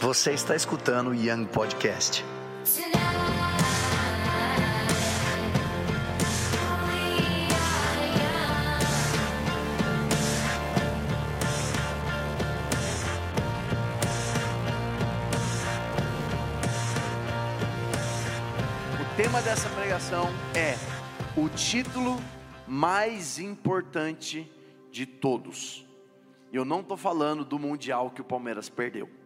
Você está escutando o Young Podcast. O tema dessa pregação é o título mais importante de todos. Eu não estou falando do Mundial que o Palmeiras perdeu.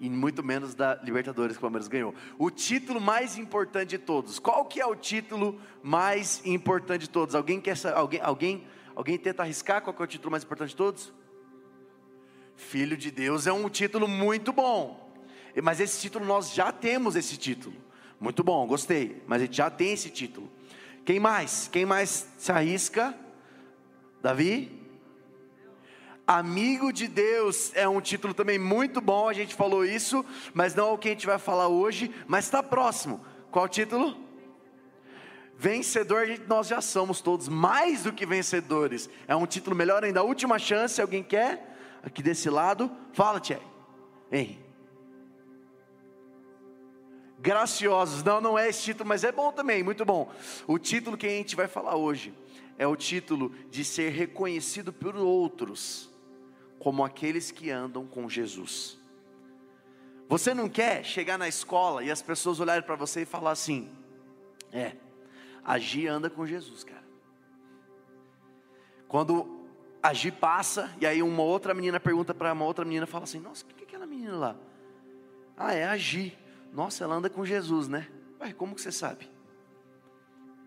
E muito menos da Libertadores que o Palmeiras ganhou. O título mais importante de todos. Qual que é o título mais importante de todos? Alguém quer alguém alguém alguém tenta arriscar qual que é o título mais importante de todos? Filho de Deus é um título muito bom. Mas esse título nós já temos esse título. Muito bom, gostei. Mas a gente já tem esse título. Quem mais? Quem mais se arrisca? Davi? Amigo de Deus é um título também muito bom, a gente falou isso, mas não é o que a gente vai falar hoje, mas está próximo. Qual título? Vencedor, nós já somos todos mais do que vencedores. É um título melhor ainda. Última chance, alguém quer? Aqui desse lado, fala, Thierry. Hein? Graciosos, não, não é esse título, mas é bom também, muito bom. O título que a gente vai falar hoje é o título de ser reconhecido por outros como aqueles que andam com Jesus. Você não quer chegar na escola e as pessoas olharem para você e falar assim: é, a Gi anda com Jesus, cara. Quando a Gi passa e aí uma outra menina pergunta para uma outra menina, fala assim: nossa, o que é aquela menina lá? Ah, é a Gi. Nossa, ela anda com Jesus, né? Ué, como que você sabe?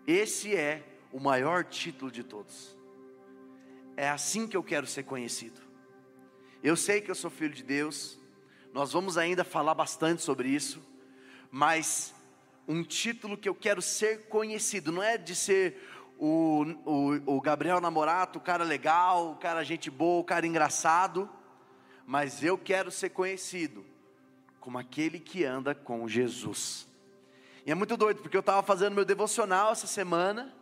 Esse é o maior título de todos. É assim que eu quero ser conhecido. Eu sei que eu sou filho de Deus, nós vamos ainda falar bastante sobre isso, mas um título que eu quero ser conhecido, não é de ser o, o, o Gabriel Namorato, o cara legal, o cara gente boa, o cara engraçado, mas eu quero ser conhecido como aquele que anda com Jesus. E é muito doido, porque eu estava fazendo meu devocional essa semana,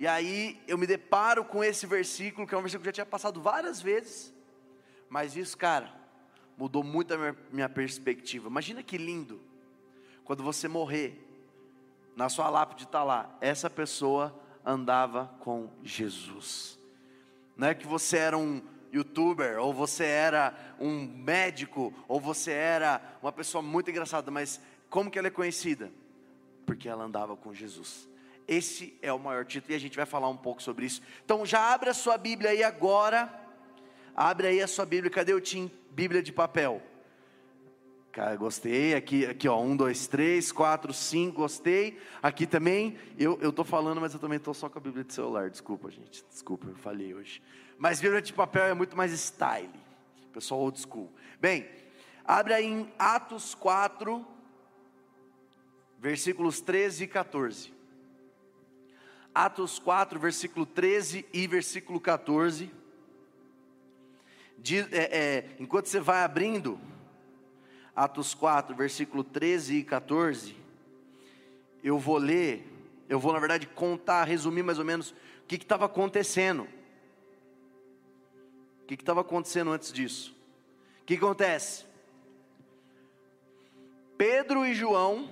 e aí eu me deparo com esse versículo, que é um versículo que eu já tinha passado várias vezes, mas isso, cara, mudou muito a minha, perspectiva. Imagina que lindo, quando você morrer, na sua lápide está lá, essa pessoa andava com Jesus. Não é que você era um youtuber, ou você era um médico, ou você era uma pessoa muito engraçada, mas como que ela é conhecida? Porque ela andava com Jesus. Esse é o maior título e a gente vai falar um pouco sobre isso. Então já abre a sua Bíblia aí agora Abre aí a sua Bíblia. Cadê o Tim? Bíblia de papel. Cara, gostei. Aqui, aqui, ó. Um, dois, três, quatro, cinco. Gostei. Aqui também. Eu, eu tô falando, mas eu também tô só com a Bíblia de celular. Desculpa, gente. Desculpa, eu falei hoje. Mas Bíblia de papel é muito mais style. Pessoal old school. Bem, abre aí em Atos 4, versículos 13 e 14. Atos 4, versículo 13 e versículo 14 é, é, enquanto você vai abrindo, Atos 4, versículo 13 e 14, eu vou ler, eu vou na verdade contar, resumir mais ou menos o que estava acontecendo. O que estava acontecendo antes disso? O que acontece? Pedro e João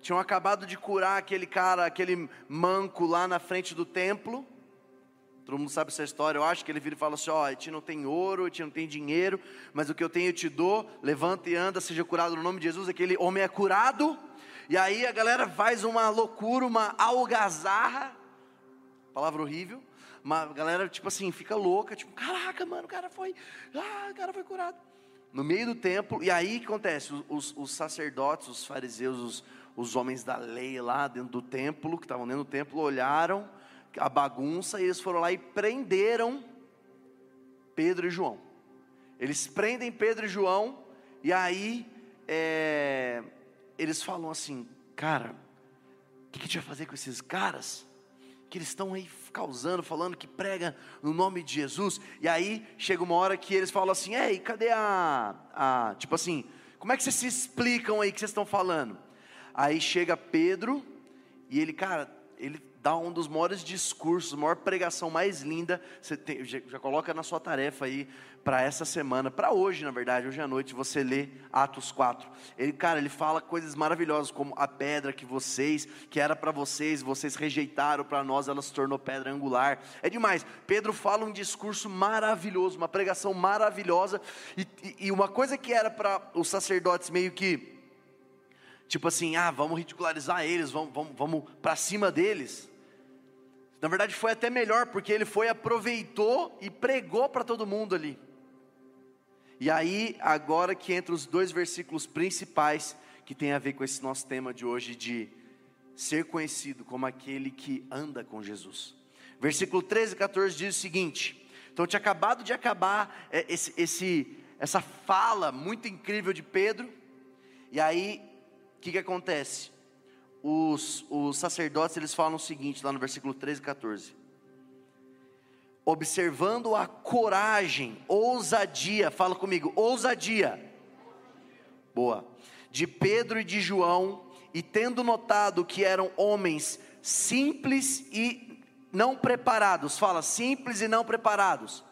tinham acabado de curar aquele cara, aquele manco lá na frente do templo. Todo mundo sabe essa história. Eu acho que ele vira e fala assim: Ó, oh, gente não tem ouro, gente não tem dinheiro, mas o que eu tenho eu te dou. Levanta e anda, seja curado no nome de Jesus. Aquele homem é curado. E aí a galera faz uma loucura, uma algazarra. Palavra horrível. Uma galera, tipo assim, fica louca. Tipo, caraca, mano, o cara foi. Ah, o cara foi curado. No meio do templo. E aí o que acontece? Os, os sacerdotes, os fariseus, os, os homens da lei lá dentro do templo, que estavam dentro do templo, olharam a bagunça e eles foram lá e prenderam Pedro e João. Eles prendem Pedro e João e aí é, eles falam assim, cara, o que, que a gente vai fazer com esses caras? Que eles estão aí causando, falando que prega no nome de Jesus. E aí chega uma hora que eles falam assim, ei, cadê a, a tipo assim, como é que vocês se explicam aí que vocês estão falando? Aí chega Pedro e ele, cara, ele dá um dos maiores discursos, maior pregação mais linda. Você tem, já, já, coloca na sua tarefa aí para essa semana, para hoje, na verdade, hoje à noite, você lê Atos 4. Ele, cara, ele fala coisas maravilhosas, como a pedra que vocês, que era para vocês, vocês rejeitaram, para nós ela se tornou pedra angular. É demais. Pedro fala um discurso maravilhoso, uma pregação maravilhosa, e, e uma coisa que era para os sacerdotes meio que tipo assim, ah, vamos ridicularizar eles, vamos, vamos, vamos para cima deles. Na verdade, foi até melhor, porque ele foi, aproveitou e pregou para todo mundo ali. E aí, agora que entra os dois versículos principais, que tem a ver com esse nosso tema de hoje, de ser conhecido como aquele que anda com Jesus. Versículo 13 e 14 diz o seguinte: então tinha acabado de acabar é, esse, esse, essa fala muito incrível de Pedro, e aí, o que, que acontece? Os, os sacerdotes eles falam o seguinte, lá no versículo 13 e 14: observando a coragem, ousadia, fala comigo, ousadia, boa, de Pedro e de João, e tendo notado que eram homens simples e não preparados, fala simples e não preparados,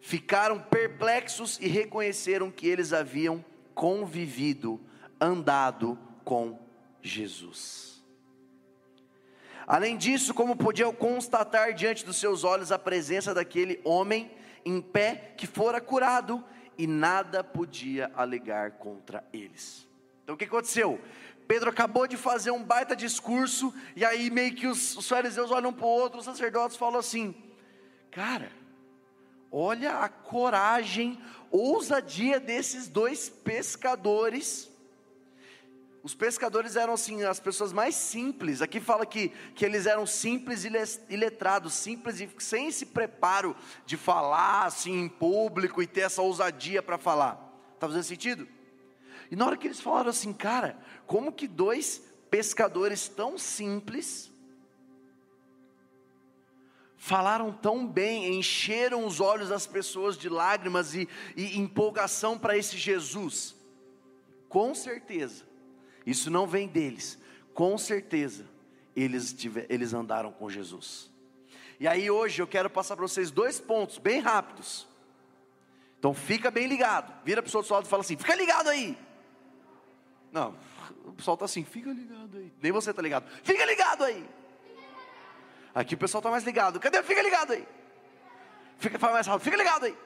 ficaram perplexos e reconheceram que eles haviam convivido andado com Jesus. Além disso, como podiam constatar diante dos seus olhos a presença daquele homem em pé que fora curado e nada podia alegar contra eles. Então o que aconteceu? Pedro acabou de fazer um baita discurso, e aí meio que os, os fariseus olham para o outro, os sacerdotes falam assim: Cara, olha a coragem, ousadia desses dois pescadores os pescadores eram assim as pessoas mais simples. Aqui fala que, que eles eram simples e letrados, simples e sem esse preparo de falar assim em público e ter essa ousadia para falar. Está fazendo sentido? E na hora que eles falaram assim, cara, como que dois pescadores tão simples falaram tão bem, encheram os olhos das pessoas de lágrimas e, e empolgação para esse Jesus? Com certeza isso não vem deles. Com certeza, eles, tiver, eles andaram com Jesus. E aí hoje eu quero passar para vocês dois pontos bem rápidos. Então fica bem ligado. Vira para o do lado e fala assim: fica ligado aí. Não, o pessoal está assim, fica ligado aí. Nem você está ligado. Fica ligado aí. Aqui o pessoal está mais ligado. Cadê? Fica ligado aí. Fica, fala mais rápido. Fica ligado aí.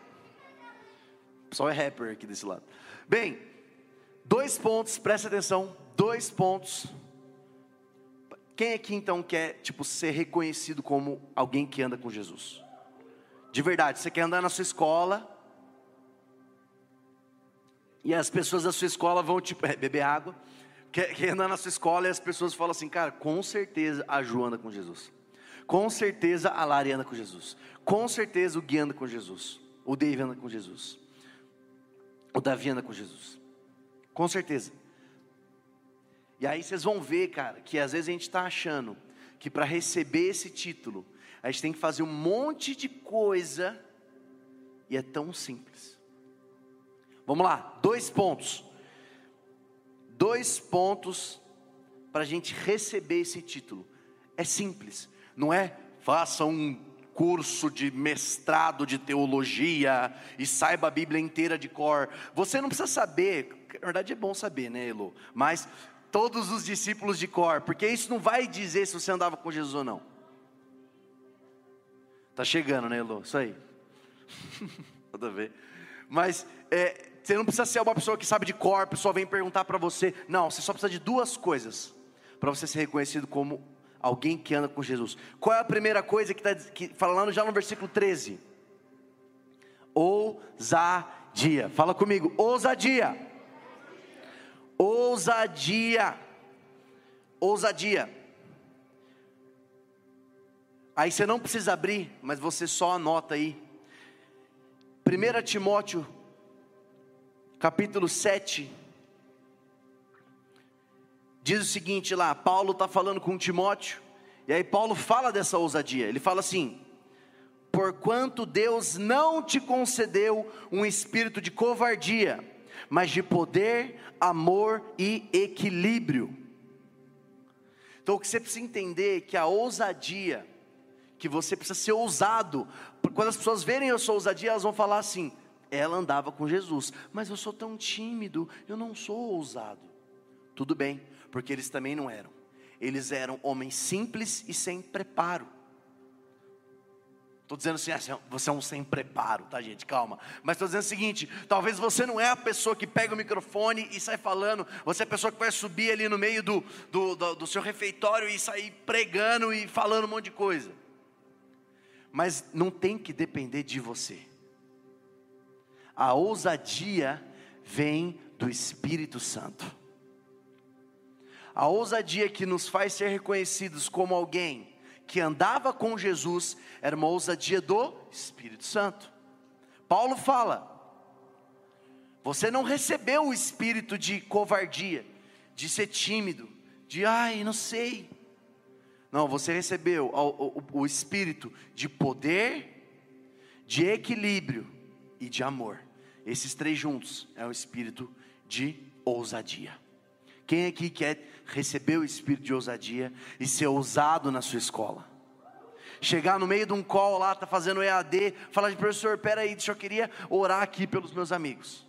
O pessoal é rapper aqui desse lado. Bem, dois pontos, presta atenção dois pontos. Quem aqui então quer, tipo, ser reconhecido como alguém que anda com Jesus? De verdade, você quer andar na sua escola, e as pessoas da sua escola vão, tipo, é, beber água, quer, quer andar na sua escola e as pessoas falam assim, cara, com certeza a Ju anda com Jesus. Com certeza a Lari anda com Jesus. Com certeza o Gui anda com Jesus. O Dave anda com Jesus. O Davi anda com Jesus. Com certeza. E aí vocês vão ver, cara, que às vezes a gente está achando que para receber esse título, a gente tem que fazer um monte de coisa, e é tão simples. Vamos lá, dois pontos. Dois pontos para a gente receber esse título. É simples, não é faça um curso de mestrado de teologia e saiba a Bíblia inteira de cor. Você não precisa saber, na verdade é bom saber, né, Elo? Mas todos os discípulos de cor, porque isso não vai dizer se você andava com Jesus ou não. Tá chegando, né, Elô? Isso aí. Nada a ver. Mas é, você não precisa ser uma pessoa que sabe de cor, a pessoa vem perguntar para você. Não, você só precisa de duas coisas para você ser reconhecido como alguém que anda com Jesus. Qual é a primeira coisa que está falando já no versículo 13? Ousadia. Fala comigo, ousadia ousadia. Ousadia. Aí você não precisa abrir, mas você só anota aí. 1 Timóteo, capítulo 7, diz o seguinte lá: Paulo está falando com Timóteo, e aí Paulo fala dessa ousadia. Ele fala assim: Porquanto Deus não te concedeu um espírito de covardia, mas de poder, amor e equilíbrio. Então o que você precisa entender é que a ousadia, que você precisa ser ousado, quando as pessoas verem a sua ousadia, elas vão falar assim: ela andava com Jesus, mas eu sou tão tímido, eu não sou ousado. Tudo bem, porque eles também não eram. Eles eram homens simples e sem preparo. Estou dizendo assim, ah, você é um sem preparo, tá gente? Calma. Mas estou dizendo o seguinte: talvez você não é a pessoa que pega o microfone e sai falando, você é a pessoa que vai subir ali no meio do, do, do, do seu refeitório e sair pregando e falando um monte de coisa. Mas não tem que depender de você. A ousadia vem do Espírito Santo. A ousadia que nos faz ser reconhecidos como alguém que andava com Jesus era uma ousadia do Espírito Santo. Paulo fala: você não recebeu o espírito de covardia, de ser tímido, de ai, não sei. Não, você recebeu o, o, o espírito de poder, de equilíbrio e de amor. Esses três juntos é o espírito de ousadia. Quem aqui quer receber o espírito de ousadia e ser ousado na sua escola? Chegar no meio de um call lá, tá fazendo EAD, falar de professor, peraí, deixa eu queria orar aqui pelos meus amigos.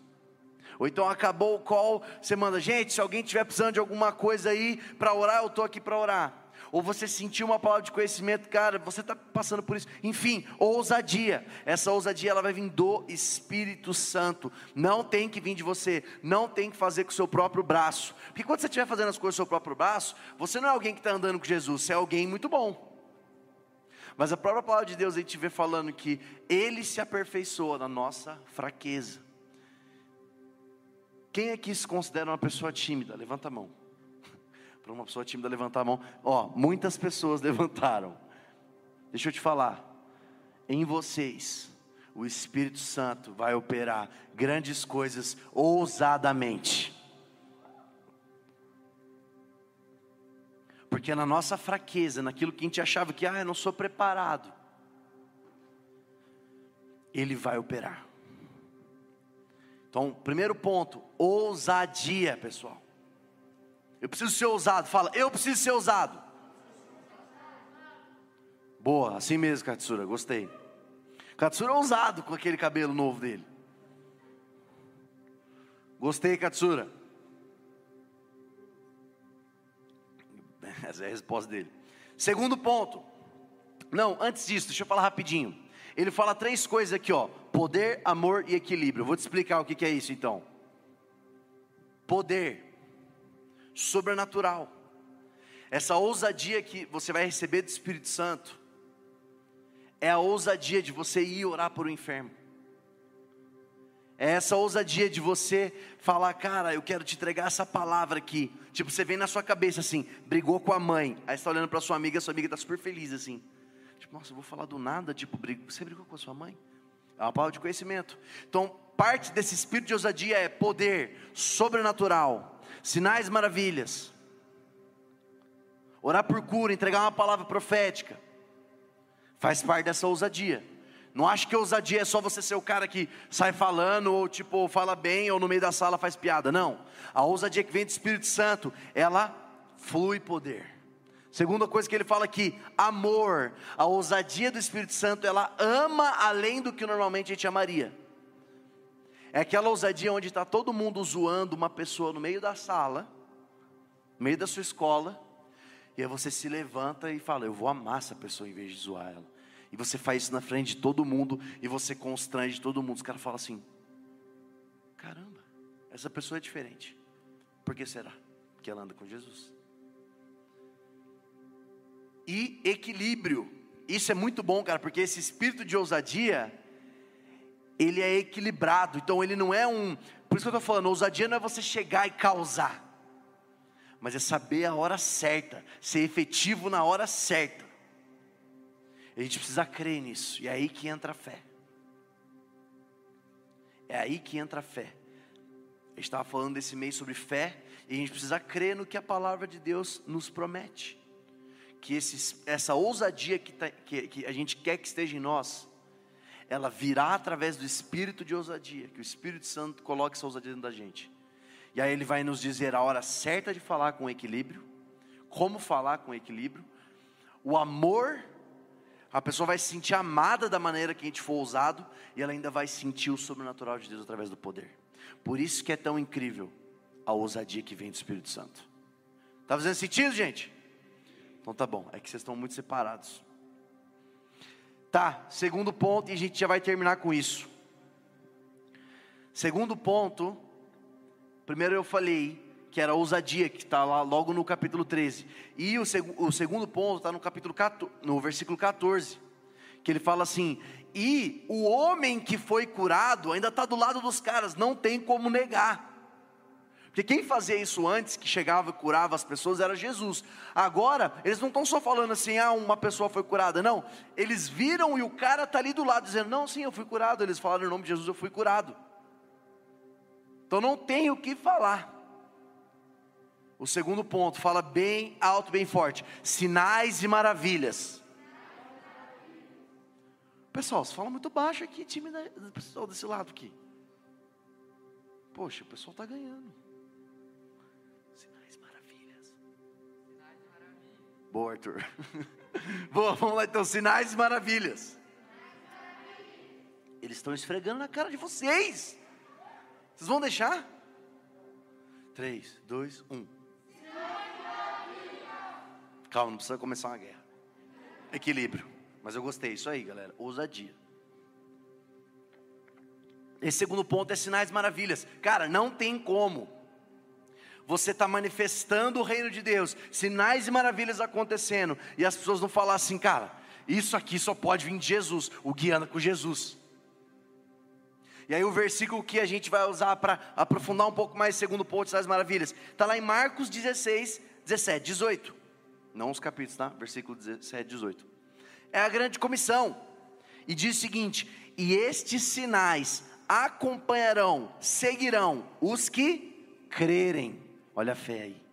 Ou então acabou o call, você manda, gente, se alguém tiver precisando de alguma coisa aí para orar, eu estou aqui para orar ou você sentiu uma palavra de conhecimento, cara, você está passando por isso. Enfim, ousadia. Essa ousadia ela vai vir do Espírito Santo. Não tem que vir de você, não tem que fazer com o seu próprio braço. Porque quando você estiver fazendo as coisas com o seu próprio braço, você não é alguém que está andando com Jesus, você é alguém muito bom. Mas a própria palavra de Deus a gente vê falando que Ele se aperfeiçoa na nossa fraqueza. Quem aqui se considera uma pessoa tímida? Levanta a mão para uma pessoa tímida levantar a mão. Ó, muitas pessoas levantaram. Deixa eu te falar. Em vocês, o Espírito Santo vai operar grandes coisas ousadamente. Porque na nossa fraqueza, naquilo que a gente achava que, ah, eu não sou preparado, Ele vai operar. Então, primeiro ponto, ousadia, pessoal. Eu preciso ser ousado. Fala, eu preciso ser ousado. Boa, assim mesmo, Katsura, gostei. Katsura é ousado com aquele cabelo novo dele. Gostei, Katsura. Essa é a resposta dele. Segundo ponto. Não, antes disso, deixa eu falar rapidinho. Ele fala três coisas aqui, ó: poder, amor e equilíbrio. Eu vou te explicar o que é isso então. Poder sobrenatural. Essa ousadia que você vai receber do Espírito Santo é a ousadia de você ir orar por um enfermo. É essa ousadia de você falar, cara, eu quero te entregar essa palavra aqui. Tipo, você vem na sua cabeça assim, brigou com a mãe, aí você está olhando para sua amiga, sua amiga está super feliz assim. Tipo, nossa, eu vou falar do nada, tipo, você brigou com a sua mãe? É uma palavra de conhecimento. Então, parte desse espírito de ousadia é poder sobrenatural sinais, maravilhas, orar por cura, entregar uma palavra profética, faz parte dessa ousadia. Não acho que ousadia é só você ser o cara que sai falando, ou tipo, fala bem, ou no meio da sala faz piada. Não. A ousadia que vem do Espírito Santo, ela flui poder. Segunda coisa que ele fala aqui, amor. A ousadia do Espírito Santo, ela ama além do que normalmente a gente amaria. É aquela ousadia onde está todo mundo zoando uma pessoa no meio da sala, no meio da sua escola, e aí você se levanta e fala: Eu vou amar essa pessoa em vez de zoar ela. E você faz isso na frente de todo mundo, e você constrange todo mundo. Os caras falam assim: Caramba, essa pessoa é diferente. Por que será? Porque ela anda com Jesus. E equilíbrio. Isso é muito bom, cara, porque esse espírito de ousadia ele é equilibrado. Então ele não é um. Por isso que eu estou falando, ousadia não é você chegar e causar, mas é saber a hora certa, ser efetivo na hora certa. A gente precisa crer nisso, e é aí que entra a fé. É aí que entra a fé. Gente estava falando desse mês sobre fé, e a gente precisa crer no que a palavra de Deus nos promete. Que esse, essa ousadia que, tá, que, que a gente quer que esteja em nós, ela virá através do espírito de ousadia, que o Espírito Santo coloque essa ousadia dentro da gente. E aí ele vai nos dizer a hora certa de falar com equilíbrio, como falar com equilíbrio. O amor, a pessoa vai se sentir amada da maneira que a gente for usado, e ela ainda vai sentir o sobrenatural de Deus através do poder. Por isso que é tão incrível a ousadia que vem do Espírito Santo. Está fazendo sentido, gente? Então tá bom, é que vocês estão muito separados. Tá, segundo ponto, e a gente já vai terminar com isso. Segundo ponto, primeiro eu falei que era ousadia, que está lá logo no capítulo 13. E o, seg o segundo ponto está no capítulo 14, no versículo 14, que ele fala assim: E o homem que foi curado ainda está do lado dos caras, não tem como negar. Porque quem fazia isso antes, que chegava e curava as pessoas, era Jesus. Agora, eles não estão só falando assim, ah, uma pessoa foi curada. Não, eles viram e o cara está ali do lado, dizendo, não, sim, eu fui curado. Eles falaram em nome de Jesus, eu fui curado. Então não tem o que falar. O segundo ponto, fala bem alto, bem forte: sinais e maravilhas. Pessoal, você fala muito baixo aqui, time do pessoal desse lado aqui. Poxa, o pessoal está ganhando. Boa, Arthur. Boa, vamos lá então, sinais e maravilhas. Eles estão esfregando na cara de vocês. Vocês vão deixar? 3, 2, 1. Calma, não precisa começar uma guerra. Equilíbrio. Mas eu gostei, isso aí, galera. Ousadia. Esse segundo ponto é sinais maravilhas. Cara, não tem como. Você está manifestando o reino de Deus, sinais e maravilhas acontecendo, e as pessoas não falar assim, cara, isso aqui só pode vir de Jesus, o guiando com Jesus. E aí o versículo que a gente vai usar para aprofundar um pouco mais segundo ponto das maravilhas, está lá em Marcos 16, 17, 18 não os capítulos, tá? Versículo 17, 18. É a grande comissão. E diz o seguinte: E estes sinais acompanharão, seguirão os que crerem. Olha a fé aí.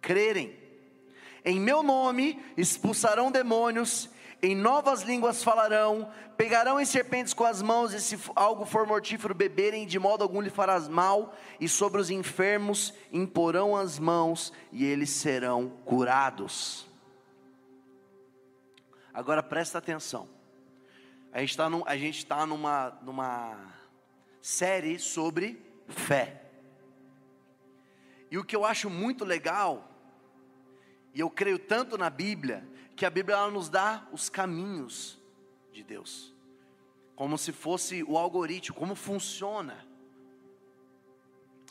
Crerem. Em meu nome expulsarão demônios, em novas línguas falarão, pegarão em serpentes com as mãos, e se algo for mortífero beberem, de modo algum lhe farás mal, e sobre os enfermos imporão as mãos, e eles serão curados. Agora presta atenção, a gente está num, tá numa, numa série sobre fé, e o que eu acho muito legal, e eu creio tanto na Bíblia, que a Bíblia ela nos dá os caminhos de Deus, como se fosse o algoritmo, como funciona.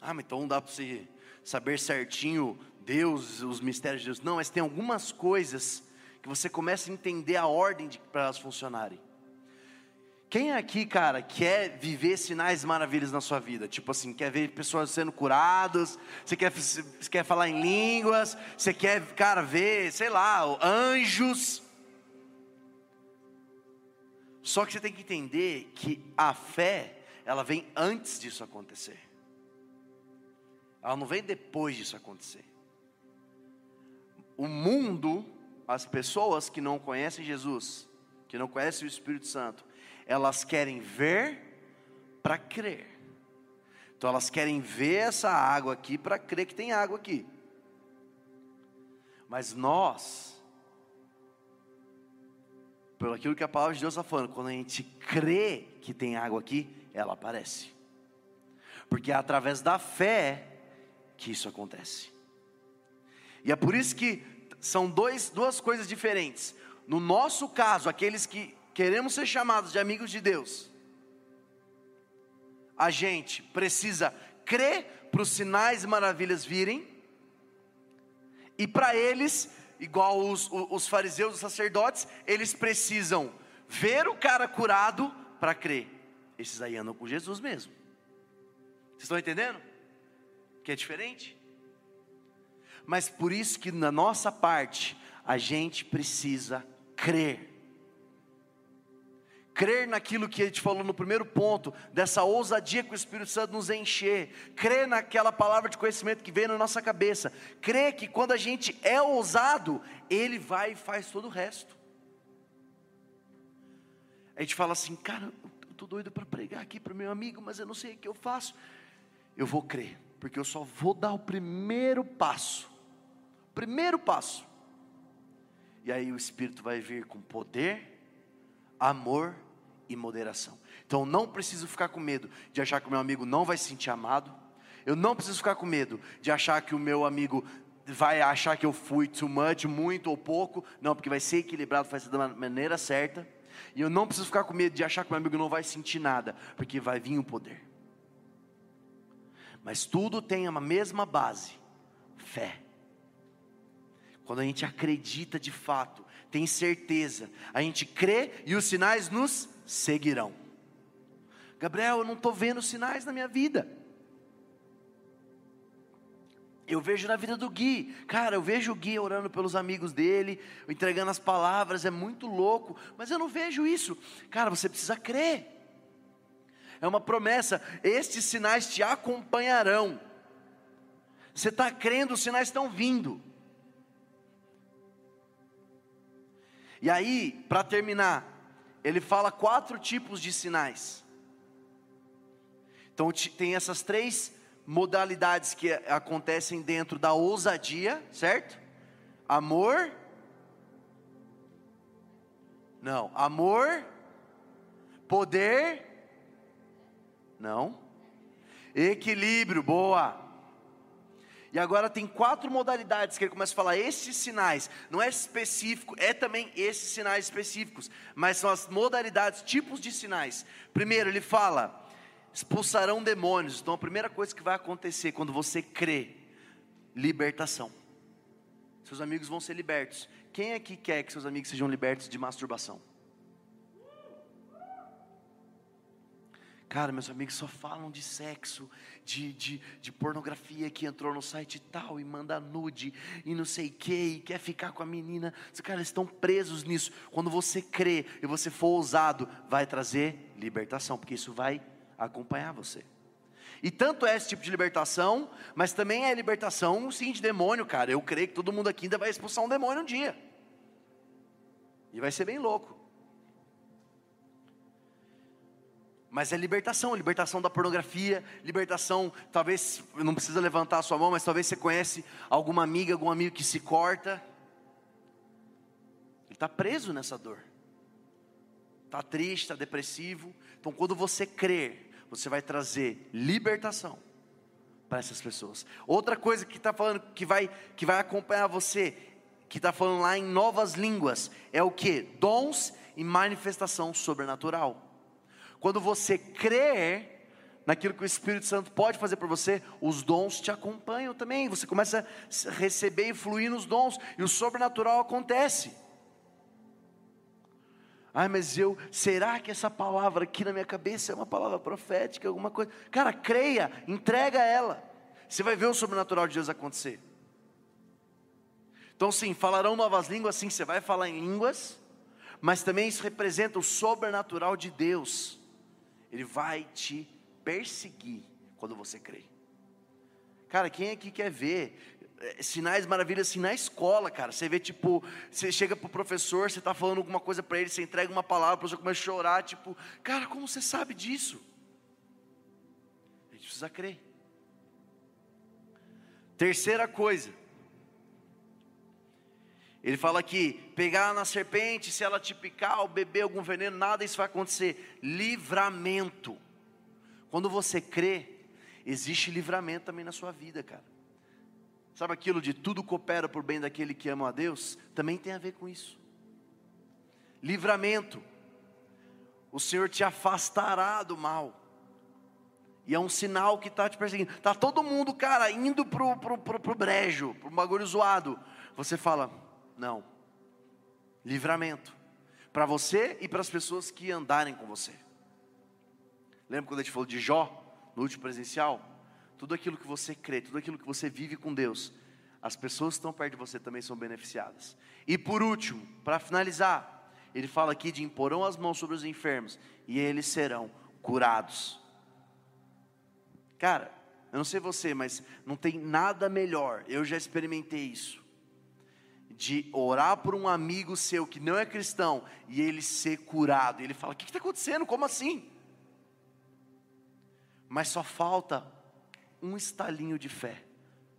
Ah, mas então dá para você saber certinho Deus, os mistérios de Deus. Não, mas tem algumas coisas que você começa a entender a ordem para elas funcionarem. Quem aqui, cara, quer viver sinais maravilhas na sua vida? Tipo assim, quer ver pessoas sendo curadas, você quer, você quer falar em línguas, você quer, cara, ver, sei lá, anjos. Só que você tem que entender que a fé, ela vem antes disso acontecer. Ela não vem depois disso acontecer. O mundo, as pessoas que não conhecem Jesus, que não conhecem o Espírito Santo, elas querem ver para crer. Então elas querem ver essa água aqui para crer que tem água aqui. Mas nós, pelo aquilo que a palavra de Deus está falando, quando a gente crê que tem água aqui, ela aparece. Porque é através da fé que isso acontece. E é por isso que são dois, duas coisas diferentes. No nosso caso, aqueles que queremos ser chamados de amigos de Deus, a gente precisa crer para os sinais e maravilhas virem, e para eles, igual os, os fariseus, os sacerdotes, eles precisam ver o cara curado para crer. Esses aí andam com Jesus mesmo. Vocês estão entendendo? Que é diferente? Mas por isso que na nossa parte, a gente precisa crer crer naquilo que a gente falou no primeiro ponto, dessa ousadia que o Espírito Santo nos encher, crer naquela palavra de conhecimento que vem na nossa cabeça, crer que quando a gente é ousado, Ele vai e faz todo o resto. A gente fala assim, cara, eu estou doido para pregar aqui para o meu amigo, mas eu não sei o que eu faço. Eu vou crer, porque eu só vou dar o primeiro passo, Primeiro passo. E aí o Espírito vai vir com poder, amor e moderação. Então não preciso ficar com medo de achar que o meu amigo não vai se sentir amado. Eu não preciso ficar com medo de achar que o meu amigo vai achar que eu fui too much, muito ou pouco. Não, porque vai ser equilibrado, vai ser da maneira certa. E eu não preciso ficar com medo de achar que meu amigo não vai sentir nada, porque vai vir o poder. Mas tudo tem a mesma base: fé. Quando a gente acredita de fato, tem certeza, a gente crê e os sinais nos seguirão. Gabriel, eu não estou vendo sinais na minha vida. Eu vejo na vida do Gui, cara, eu vejo o Gui orando pelos amigos dele, entregando as palavras, é muito louco, mas eu não vejo isso. Cara, você precisa crer. É uma promessa, estes sinais te acompanharão. Você está crendo, os sinais estão vindo. E aí, para terminar, ele fala quatro tipos de sinais. Então, tem essas três modalidades que acontecem dentro da ousadia, certo? Amor. Não, amor, poder. Não. Equilíbrio, boa. E agora tem quatro modalidades que ele começa a falar. Esses sinais, não é específico, é também esses sinais específicos, mas são as modalidades, tipos de sinais. Primeiro, ele fala expulsarão demônios. Então a primeira coisa que vai acontecer quando você crê, libertação. Seus amigos vão ser libertos. Quem aqui quer que seus amigos sejam libertos de masturbação? Cara, meus amigos só falam de sexo, de, de, de pornografia que entrou no site tal e manda nude e não sei o que, e quer ficar com a menina. Cara, eles estão presos nisso. Quando você crê e você for ousado, vai trazer libertação, porque isso vai acompanhar você. E tanto é esse tipo de libertação, mas também é libertação sim de demônio, cara. Eu creio que todo mundo aqui ainda vai expulsar um demônio um dia. E vai ser bem louco. Mas é libertação, libertação da pornografia, libertação, talvez, não precisa levantar a sua mão, mas talvez você conhece alguma amiga, algum amigo que se corta. Ele está preso nessa dor. Está triste, está depressivo. Então quando você crer, você vai trazer libertação para essas pessoas. Outra coisa que está falando que vai, que vai acompanhar você, que está falando lá em novas línguas, é o que? Dons e manifestação sobrenatural. Quando você crê naquilo que o Espírito Santo pode fazer por você, os dons te acompanham também. Você começa a receber e fluir nos dons, e o sobrenatural acontece. Ai, mas eu, será que essa palavra aqui na minha cabeça é uma palavra profética, alguma coisa? Cara, creia, entrega ela. Você vai ver o sobrenatural de Deus acontecer. Então, sim, falarão novas línguas, sim, você vai falar em línguas, mas também isso representa o sobrenatural de Deus. Ele vai te perseguir quando você crê. Cara, quem aqui quer ver é, sinais maravilhas assim na escola, cara. Você vê, tipo, você chega pro professor, você está falando alguma coisa para ele, você entrega uma palavra, o professor começa a chorar, tipo, cara, como você sabe disso? A gente precisa crer. Terceira coisa, ele fala aqui: pegar na serpente, se ela te picar ou beber algum veneno, nada isso vai acontecer. Livramento. Quando você crê, existe livramento também na sua vida, cara. Sabe aquilo de tudo coopera por bem daquele que ama a Deus? Também tem a ver com isso. Livramento. O Senhor te afastará do mal. E é um sinal que está te perseguindo. Está todo mundo, cara, indo pro, pro brejo, pro bagulho zoado. Você fala, não. Livramento. Para você e para as pessoas que andarem com você. Lembra quando a gente falou de Jó, no último presencial? tudo aquilo que você crê, tudo aquilo que você vive com Deus, as pessoas que estão perto de você também são beneficiadas. E por último, para finalizar, ele fala aqui de imporão as mãos sobre os enfermos e eles serão curados. Cara, eu não sei você, mas não tem nada melhor, eu já experimentei isso, de orar por um amigo seu que não é cristão e ele ser curado. Ele fala: O que está acontecendo? Como assim? Mas só falta um estalinho de fé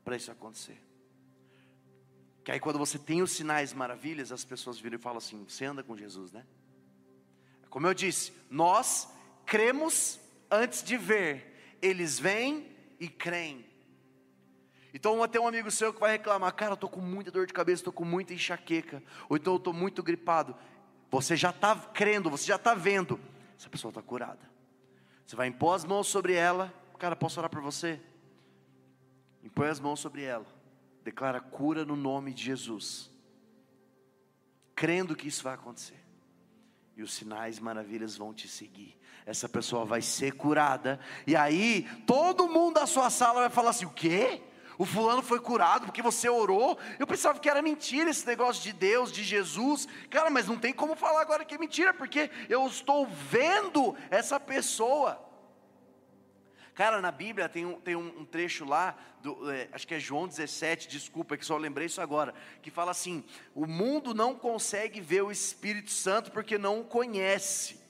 para isso acontecer. Que aí quando você tem os sinais maravilhas, as pessoas viram e falam assim: você anda com Jesus, né? Como eu disse, nós cremos antes de ver, eles vêm e creem. Então ter um amigo seu que vai reclamar, cara, eu estou com muita dor de cabeça, estou com muita enxaqueca, ou então eu estou muito gripado. Você já está crendo, você já está vendo, essa pessoa está curada. Você vai impor as mãos sobre ela, cara, posso orar por você? Impõe as mãos sobre ela, declara cura no nome de Jesus, crendo que isso vai acontecer, e os sinais maravilhas vão te seguir. Essa pessoa vai ser curada, e aí todo mundo da sua sala vai falar assim: o quê? O fulano foi curado porque você orou. Eu pensava que era mentira esse negócio de Deus, de Jesus. Cara, mas não tem como falar agora que é mentira, porque eu estou vendo essa pessoa. Cara, na Bíblia tem um, tem um, trecho lá, do, é, acho que é João 17, desculpa, que só lembrei isso agora, que fala assim: o mundo não consegue ver o Espírito Santo porque não o conhece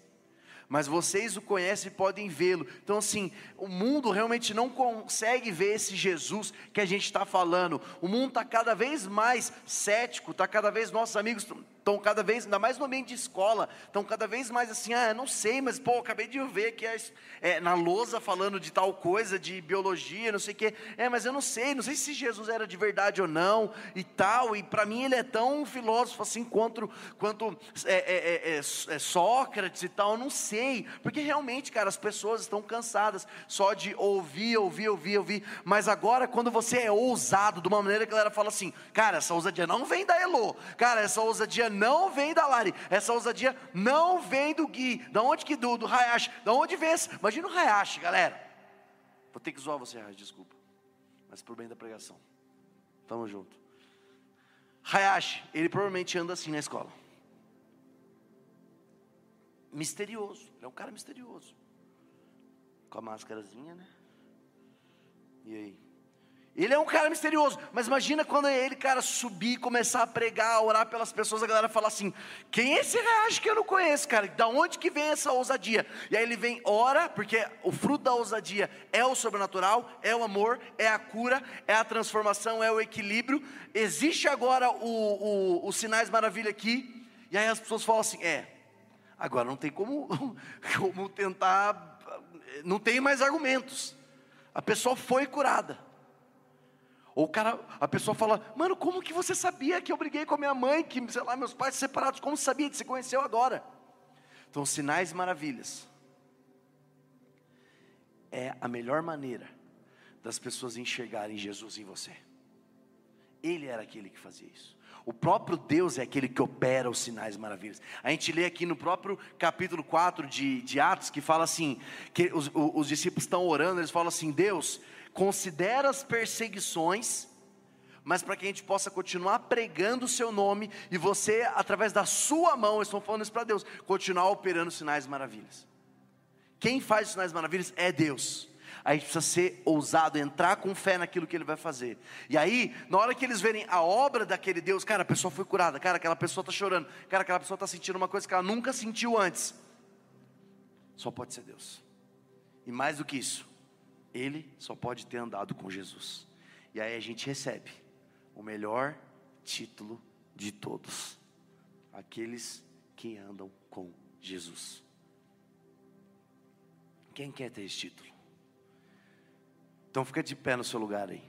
mas vocês o conhecem e podem vê-lo. Então, assim, o mundo realmente não consegue ver esse Jesus que a gente está falando. O mundo está cada vez mais cético, está cada vez, nossos amigos estão cada vez, ainda mais no ambiente de escola, estão cada vez mais assim, ah, não sei, mas pô, acabei de ver que é, é, na lousa falando de tal coisa, de biologia, não sei o quê, é, mas eu não sei, não sei se Jesus era de verdade ou não, e tal, e para mim ele é tão filósofo assim quanto, quanto é é, é, é, Sócrates e tal, eu não sei, porque realmente, cara, as pessoas estão cansadas só de ouvir, ouvir, ouvir, ouvir, mas agora quando você é ousado, de uma maneira que a galera fala assim, cara, essa ousadia não vem da Elo, cara, essa ousadia não vem da Lari, essa ousadia não vem do Gui, da onde que do, do Hayashi, da onde vem esse, imagina o Hayashi, galera, vou ter que zoar você, Hayashi, desculpa, mas por bem da pregação, tamo junto, Hayashi, ele provavelmente anda assim na escola, misterioso, é um cara misterioso, com a máscarazinha, né, e aí, ele é um cara misterioso, mas imagina quando ele, cara, subir, começar a pregar, orar pelas pessoas, a galera fala assim: quem é esse reage que eu não conheço, cara? Da onde que vem essa ousadia? E aí ele vem, ora, porque o fruto da ousadia é o sobrenatural, é o amor, é a cura, é a transformação, é o equilíbrio. Existe agora o, o, os sinais maravilha aqui, e aí as pessoas falam assim: é, agora não tem como, como tentar, não tem mais argumentos. A pessoa foi curada. Ou o cara, a pessoa fala, mano, como que você sabia que eu briguei com a minha mãe, que, sei lá, meus pais separados, como sabia que você conheceu agora? Então, sinais e maravilhas é a melhor maneira das pessoas enxergarem Jesus em você. Ele era aquele que fazia isso. O próprio Deus é aquele que opera os sinais e maravilhas. A gente lê aqui no próprio capítulo 4 de, de Atos, que fala assim: que os, os discípulos estão orando, eles falam assim: Deus, considera as perseguições, mas para que a gente possa continuar pregando o seu nome e você, através da sua mão, eu estou falando isso para Deus, continuar operando sinais e maravilhas. Quem faz os sinais e maravilhas é Deus. A gente precisa ser ousado, entrar com fé naquilo que Ele vai fazer. E aí, na hora que eles verem a obra daquele Deus, cara, a pessoa foi curada, cara, aquela pessoa está chorando, cara, aquela pessoa está sentindo uma coisa que ela nunca sentiu antes. Só pode ser Deus. E mais do que isso, ele só pode ter andado com Jesus. E aí a gente recebe o melhor título de todos: aqueles que andam com Jesus. Quem quer ter esse título? Então fica de pé no seu lugar aí.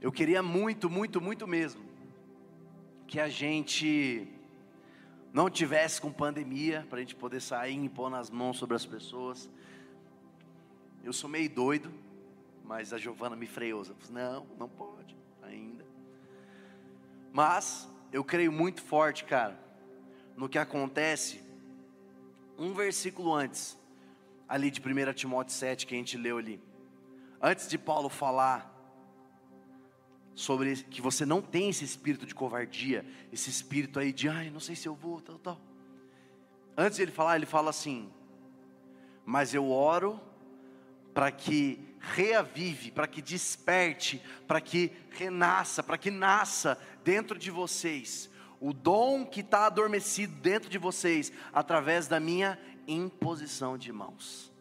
Eu queria muito, muito, muito mesmo que a gente não tivesse com pandemia, para a gente poder sair e pôr nas mãos sobre as pessoas. Eu sou meio doido, mas a Giovana me freou. Eu falei, não, não pode ainda. Mas eu creio muito forte, cara, no que acontece um versículo antes, ali de 1 Timóteo 7, que a gente leu ali. Antes de Paulo falar sobre que você não tem esse espírito de covardia, esse espírito aí de, ai, não sei se eu vou, tal, tal. Antes de ele falar, ele fala assim: Mas eu oro para que reavive, para que desperte, para que renasça, para que nasça dentro de vocês o dom que está adormecido dentro de vocês através da minha imposição de mãos.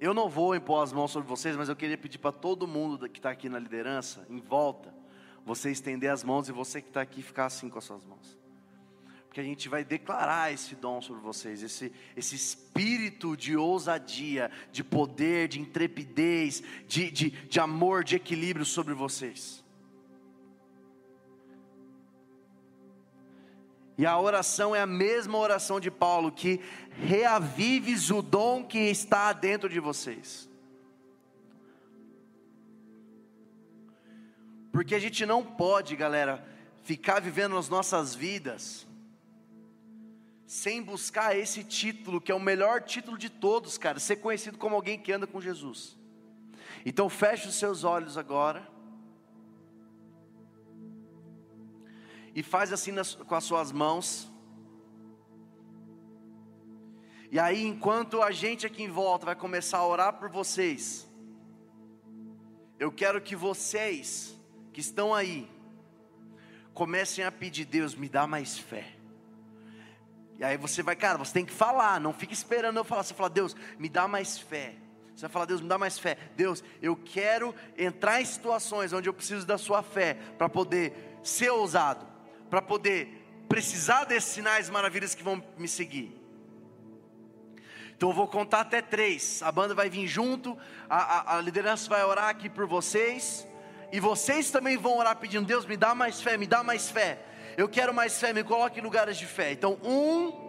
Eu não vou impor as mãos sobre vocês, mas eu queria pedir para todo mundo que está aqui na liderança, em volta, você estender as mãos e você que está aqui ficar assim com as suas mãos. Porque a gente vai declarar esse dom sobre vocês, esse, esse espírito de ousadia, de poder, de intrepidez, de, de, de amor, de equilíbrio sobre vocês. E a oração é a mesma oração de Paulo, que reavives o dom que está dentro de vocês. Porque a gente não pode, galera, ficar vivendo as nossas vidas sem buscar esse título, que é o melhor título de todos, cara, ser conhecido como alguém que anda com Jesus. Então feche os seus olhos agora. E faz assim nas, com as suas mãos. E aí, enquanto a gente aqui em volta vai começar a orar por vocês, eu quero que vocês que estão aí comecem a pedir, Deus, me dá mais fé. E aí você vai, cara, você tem que falar, não fique esperando eu falar. Você fala, Deus, me dá mais fé. Você vai falar, Deus, me dá mais fé. Deus, eu quero entrar em situações onde eu preciso da sua fé para poder ser ousado para poder precisar desses sinais maravilhas que vão me seguir. Então eu vou contar até três. A banda vai vir junto, a, a, a, liderança vai orar aqui por vocês, e vocês também vão orar pedindo: Deus, me dá mais fé, me dá mais fé. Eu quero mais fé, me coloque em lugares de fé. Então, um,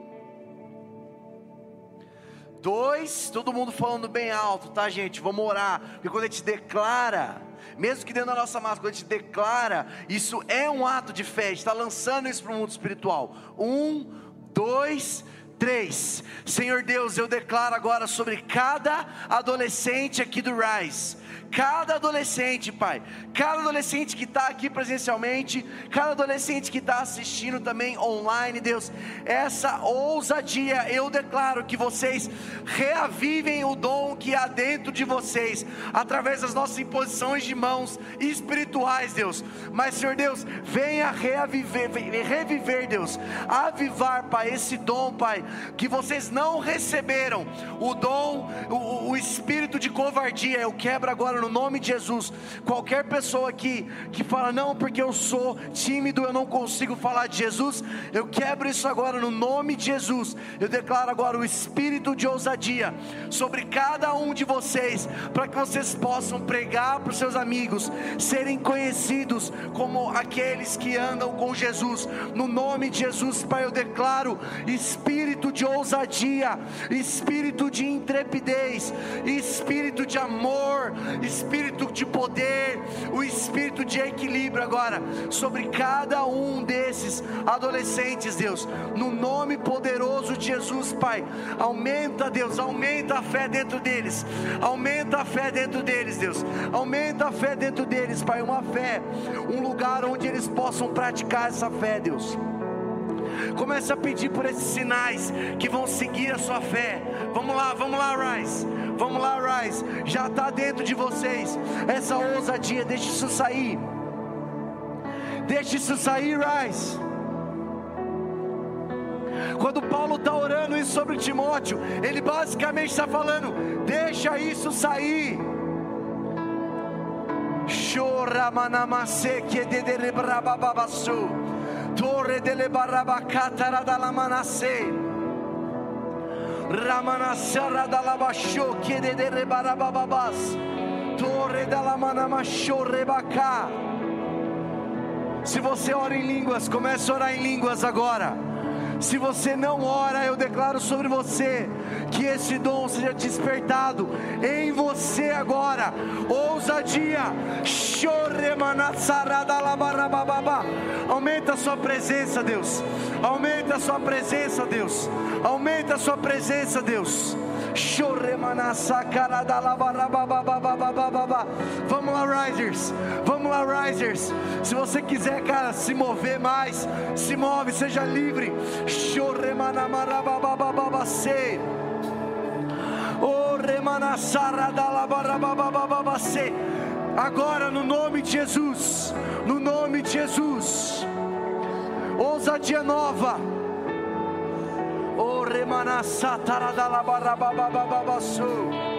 dois, todo mundo falando bem alto, tá, gente? Vamos orar, porque quando a gente declara, mesmo que dentro da nossa máscara, quando a gente declara, isso é um ato de fé, está lançando isso para o mundo espiritual. Um, dois, três. Senhor Deus, eu declaro agora sobre cada adolescente aqui do Rise. Cada adolescente, Pai, cada adolescente que está aqui presencialmente, cada adolescente que está assistindo também online, Deus, essa ousadia eu declaro que vocês reavivem o dom que há dentro de vocês, através das nossas imposições de mãos espirituais, Deus. Mas, Senhor Deus, venha reaviver, reviver, Deus, avivar, Pai, esse dom, Pai, que vocês não receberam, o dom, o, o espírito de covardia, eu quebro agora no nome de Jesus. Qualquer pessoa aqui que fala, não, porque eu sou tímido, eu não consigo falar de Jesus, eu quebro isso agora no nome de Jesus. Eu declaro agora o espírito de ousadia sobre cada um de vocês, para que vocês possam pregar para os seus amigos, serem conhecidos como aqueles que andam com Jesus. No nome de Jesus, Pai, eu declaro espírito de ousadia, espírito de intrepidez, espírito de amor, espírito de poder, o espírito de equilíbrio agora sobre cada um desses adolescentes, Deus, no nome poderoso de Jesus, Pai. Aumenta, Deus, aumenta a fé dentro deles, aumenta a fé dentro deles, Deus, aumenta a fé dentro deles, Pai. Uma fé, um lugar onde eles possam praticar essa fé, Deus. Comece a pedir por esses sinais que vão seguir a sua fé. Vamos lá, vamos lá, Rise. Vamos lá, Rise. Já está dentro de vocês essa ousadia. Deixe isso sair. Deixe isso sair, Rise. Quando Paulo está orando isso sobre Timóteo, ele basicamente está falando: deixa isso sair. Chora manamase que de Torre delle barabacata da manase. Ramanasara da labasho que de de barababas. Torre da manamasho rebacá. Se você ora em línguas, comece a orar em línguas agora. Se você não ora, eu declaro sobre você que esse dom seja despertado em você agora. Ousadia. Aumenta a sua presença, Deus. Aumenta a sua presença, Deus. Aumenta a sua presença, Deus. Vamos lá, Risers. Vamos lá, Risers. Se você quiser, cara, se mover mais, se move, seja livre. Agora, no nome de Jesus, no nome de Jesus, ousadia nova Oh, remana sataradalabarababababassu.